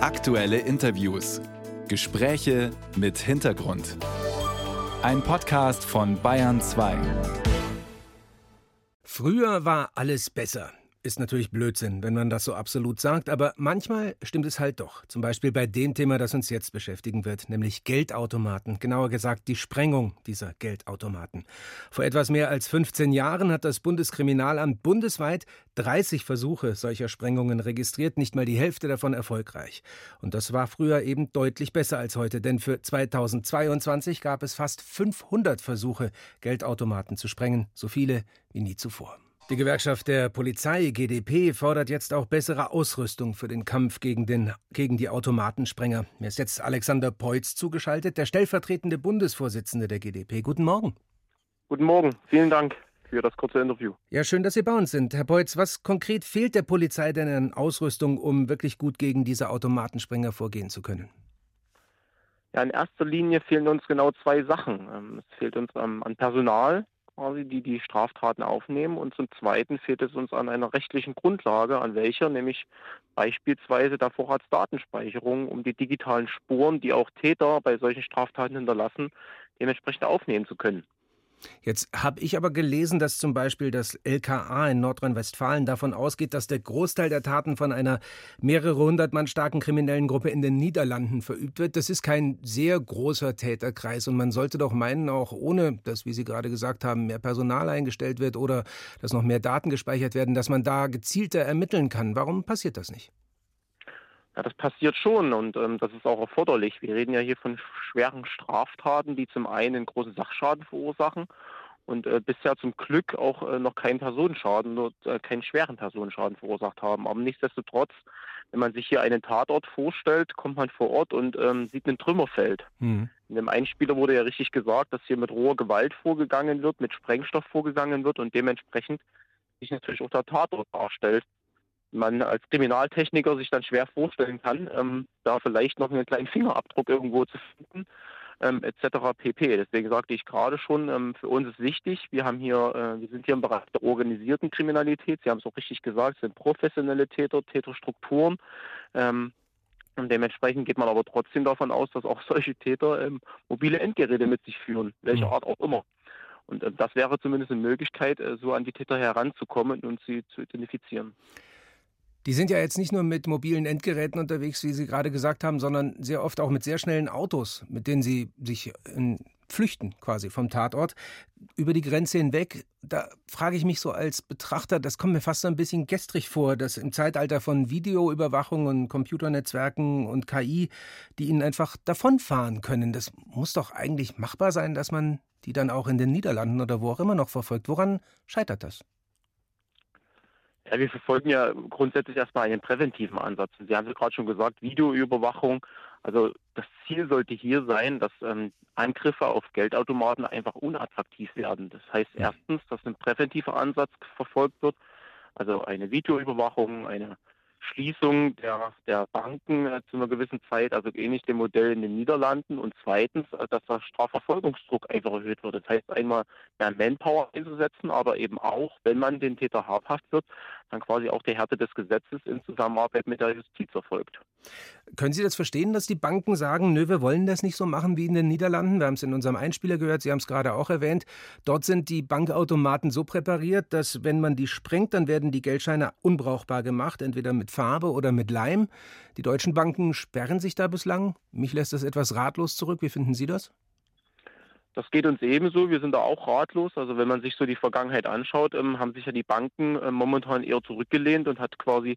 Aktuelle Interviews. Gespräche mit Hintergrund. Ein Podcast von Bayern 2. Früher war alles besser. Ist natürlich Blödsinn, wenn man das so absolut sagt, aber manchmal stimmt es halt doch. Zum Beispiel bei dem Thema, das uns jetzt beschäftigen wird, nämlich Geldautomaten, genauer gesagt die Sprengung dieser Geldautomaten. Vor etwas mehr als 15 Jahren hat das Bundeskriminalamt bundesweit 30 Versuche solcher Sprengungen registriert, nicht mal die Hälfte davon erfolgreich. Und das war früher eben deutlich besser als heute, denn für 2022 gab es fast 500 Versuche, Geldautomaten zu sprengen, so viele wie nie zuvor. Die Gewerkschaft der Polizei GdP fordert jetzt auch bessere Ausrüstung für den Kampf gegen, den, gegen die Automatensprenger. Mir ist jetzt Alexander Peutz zugeschaltet, der stellvertretende Bundesvorsitzende der GdP. Guten Morgen. Guten Morgen. Vielen Dank für das kurze Interview. Ja, schön, dass Sie bei uns sind. Herr Peutz, was konkret fehlt der Polizei denn an Ausrüstung, um wirklich gut gegen diese Automatensprenger vorgehen zu können? Ja, in erster Linie fehlen uns genau zwei Sachen. Ähm, es fehlt uns an Personal, quasi, die die Straftaten aufnehmen. Und zum Zweiten fehlt es uns an einer rechtlichen Grundlage, an welcher nämlich beispielsweise der Vorratsdatenspeicherung, um die digitalen Spuren, die auch Täter bei solchen Straftaten hinterlassen, dementsprechend aufnehmen zu können. Jetzt habe ich aber gelesen, dass zum Beispiel das LKA in Nordrhein-Westfalen davon ausgeht, dass der Großteil der Taten von einer mehrere hundert Mann starken kriminellen Gruppe in den Niederlanden verübt wird. Das ist kein sehr großer Täterkreis und man sollte doch meinen, auch ohne, dass, wie Sie gerade gesagt haben, mehr Personal eingestellt wird oder dass noch mehr Daten gespeichert werden, dass man da gezielter ermitteln kann. Warum passiert das nicht? Ja, das passiert schon und ähm, das ist auch erforderlich. Wir reden ja hier von schweren Straftaten, die zum einen einen großen Sachschaden verursachen und äh, bisher zum Glück auch äh, noch keinen Personenschaden, nur äh, keinen schweren Personenschaden verursacht haben. Aber nichtsdestotrotz, wenn man sich hier einen Tatort vorstellt, kommt man vor Ort und ähm, sieht ein Trümmerfeld. Mhm. In dem Einspieler wurde ja richtig gesagt, dass hier mit roher Gewalt vorgegangen wird, mit Sprengstoff vorgegangen wird und dementsprechend sich natürlich auch der Tatort darstellt man als Kriminaltechniker sich dann schwer vorstellen kann, ähm, da vielleicht noch einen kleinen Fingerabdruck irgendwo zu finden, ähm, etc. pp. Deswegen sagte ich gerade schon, ähm, für uns ist wichtig, wir haben hier, äh, wir sind hier im Bereich der organisierten Kriminalität, Sie haben es auch richtig gesagt, es sind professionelle Täter, Täterstrukturen. Ähm, und dementsprechend geht man aber trotzdem davon aus, dass auch solche Täter ähm, mobile Endgeräte mit sich führen, welcher mhm. Art auch immer. Und äh, das wäre zumindest eine Möglichkeit, äh, so an die Täter heranzukommen und sie zu identifizieren. Die sind ja jetzt nicht nur mit mobilen Endgeräten unterwegs, wie Sie gerade gesagt haben, sondern sehr oft auch mit sehr schnellen Autos, mit denen sie sich flüchten quasi vom Tatort über die Grenze hinweg. Da frage ich mich so als Betrachter, das kommt mir fast so ein bisschen gestrig vor, dass im Zeitalter von Videoüberwachung und Computernetzwerken und KI, die ihnen einfach davonfahren können. Das muss doch eigentlich machbar sein, dass man die dann auch in den Niederlanden oder wo auch immer noch verfolgt. Woran scheitert das? Ja, wir verfolgen ja grundsätzlich erstmal einen präventiven Ansatz. Sie haben es gerade schon gesagt, Videoüberwachung. Also das Ziel sollte hier sein, dass ähm, Angriffe auf Geldautomaten einfach unattraktiv werden. Das heißt erstens, dass ein präventiver Ansatz verfolgt wird, also eine Videoüberwachung, eine Schließung der, der Banken äh, zu einer gewissen Zeit, also ähnlich dem Modell in den Niederlanden. Und zweitens, äh, dass der Strafverfolgungsdruck einfach erhöht wird. Das heißt einmal mehr Manpower einzusetzen, aber eben auch, wenn man den Täter habhaft wird, dann quasi auch die Härte des Gesetzes in Zusammenarbeit mit der Justiz erfolgt. Können Sie das verstehen, dass die Banken sagen, nö, wir wollen das nicht so machen wie in den Niederlanden? Wir haben es in unserem Einspieler gehört, Sie haben es gerade auch erwähnt. Dort sind die Bankautomaten so präpariert, dass wenn man die sprengt, dann werden die Geldscheine unbrauchbar gemacht, entweder mit Farbe oder mit Leim. Die deutschen Banken sperren sich da bislang. Mich lässt das etwas ratlos zurück. Wie finden Sie das? Das geht uns ebenso. Wir sind da auch ratlos. Also wenn man sich so die Vergangenheit anschaut, ähm, haben sich ja die Banken äh, momentan eher zurückgelehnt und hat quasi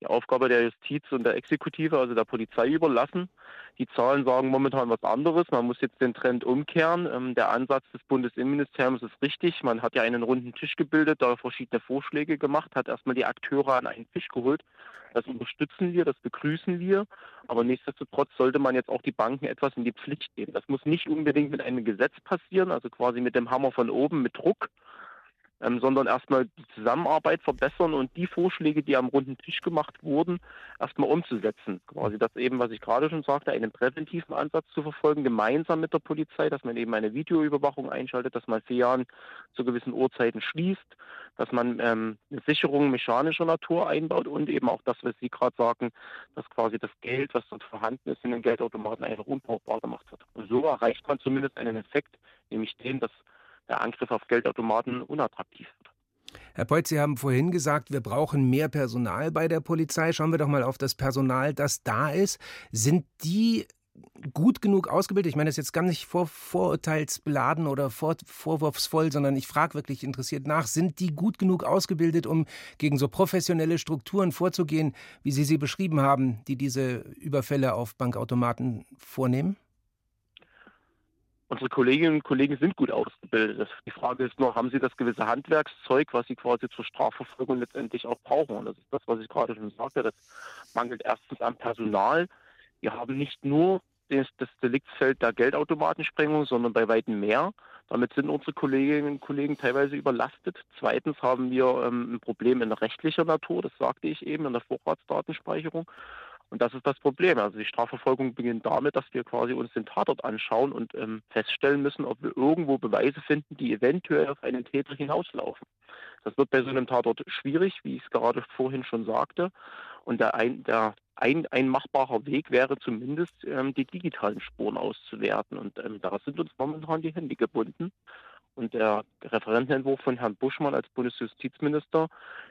die Aufgabe der Justiz und der Exekutive, also der Polizei überlassen. Die Zahlen sagen momentan was anderes. Man muss jetzt den Trend umkehren. Ähm, der Ansatz des Bundesinnenministeriums ist richtig. Man hat ja einen runden Tisch gebildet, da verschiedene Vorschläge gemacht, hat erstmal die Akteure an einen Tisch geholt. Das unterstützen wir, das begrüßen wir. Aber nichtsdestotrotz sollte man jetzt auch die Banken etwas in die Pflicht nehmen. Das muss nicht unbedingt mit einem Gesetz passieren, also quasi mit dem Hammer von oben, mit Druck, ähm, sondern erstmal die Zusammenarbeit verbessern und die Vorschläge, die am runden Tisch gemacht wurden, erstmal umzusetzen. Quasi das eben, was ich gerade schon sagte, einen präventiven Ansatz zu verfolgen, gemeinsam mit der Polizei, dass man eben eine Videoüberwachung einschaltet, dass man Fähren zu gewissen Uhrzeiten schließt, dass man ähm, eine Sicherung mechanischer Natur einbaut und eben auch das, was Sie gerade sagen, dass quasi das Geld, was dort vorhanden ist, in den Geldautomaten einfach unbrauchbar gemacht wird. Und so erreicht man zumindest einen Effekt, nämlich den, dass der Angriff auf Geldautomaten unattraktiv wird. Herr Beuth, Sie haben vorhin gesagt, wir brauchen mehr Personal bei der Polizei. Schauen wir doch mal auf das Personal, das da ist. Sind die gut genug ausgebildet? Ich meine das ist jetzt gar nicht vor, vorurteilsbeladen oder vor, vorwurfsvoll, sondern ich frage wirklich interessiert nach. Sind die gut genug ausgebildet, um gegen so professionelle Strukturen vorzugehen, wie Sie sie beschrieben haben, die diese Überfälle auf Bankautomaten vornehmen? Unsere Kolleginnen und Kollegen sind gut ausgebildet. Die Frage ist nur, haben sie das gewisse Handwerkszeug, was sie quasi zur Strafverfolgung letztendlich auch brauchen? Und das ist das, was ich gerade schon sagte. Das mangelt erstens am Personal. Wir haben nicht nur das, das Deliktsfeld der Geldautomatensprengung, sondern bei weitem mehr. Damit sind unsere Kolleginnen und Kollegen teilweise überlastet. Zweitens haben wir ähm, ein Problem in rechtlicher Natur, das sagte ich eben, in der Vorratsdatenspeicherung. Und das ist das Problem. Also die Strafverfolgung beginnt damit, dass wir quasi uns den Tatort anschauen und ähm, feststellen müssen, ob wir irgendwo Beweise finden, die eventuell auf einen Täter hinauslaufen. Das wird bei so einem Tatort schwierig, wie ich es gerade vorhin schon sagte. Und der, ein, der ein, ein machbarer Weg wäre zumindest, ähm, die digitalen Spuren auszuwerten. Und ähm, da sind uns momentan die Hände gebunden. Und der Referentenentwurf von Herrn Buschmann als Bundesjustizminister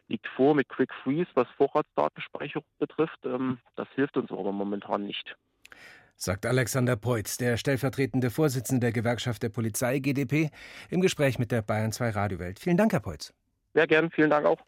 liegt vor mit Quick Freeze, was Vorratsdatenspeicherung betrifft. Ähm, das hilft uns aber momentan nicht. Sagt Alexander Preutz, der stellvertretende Vorsitzende der Gewerkschaft der Polizei GdP, im Gespräch mit der Bayern 2 Radiowelt. Vielen Dank, Herr Preutz. Sehr gern, vielen Dank auch.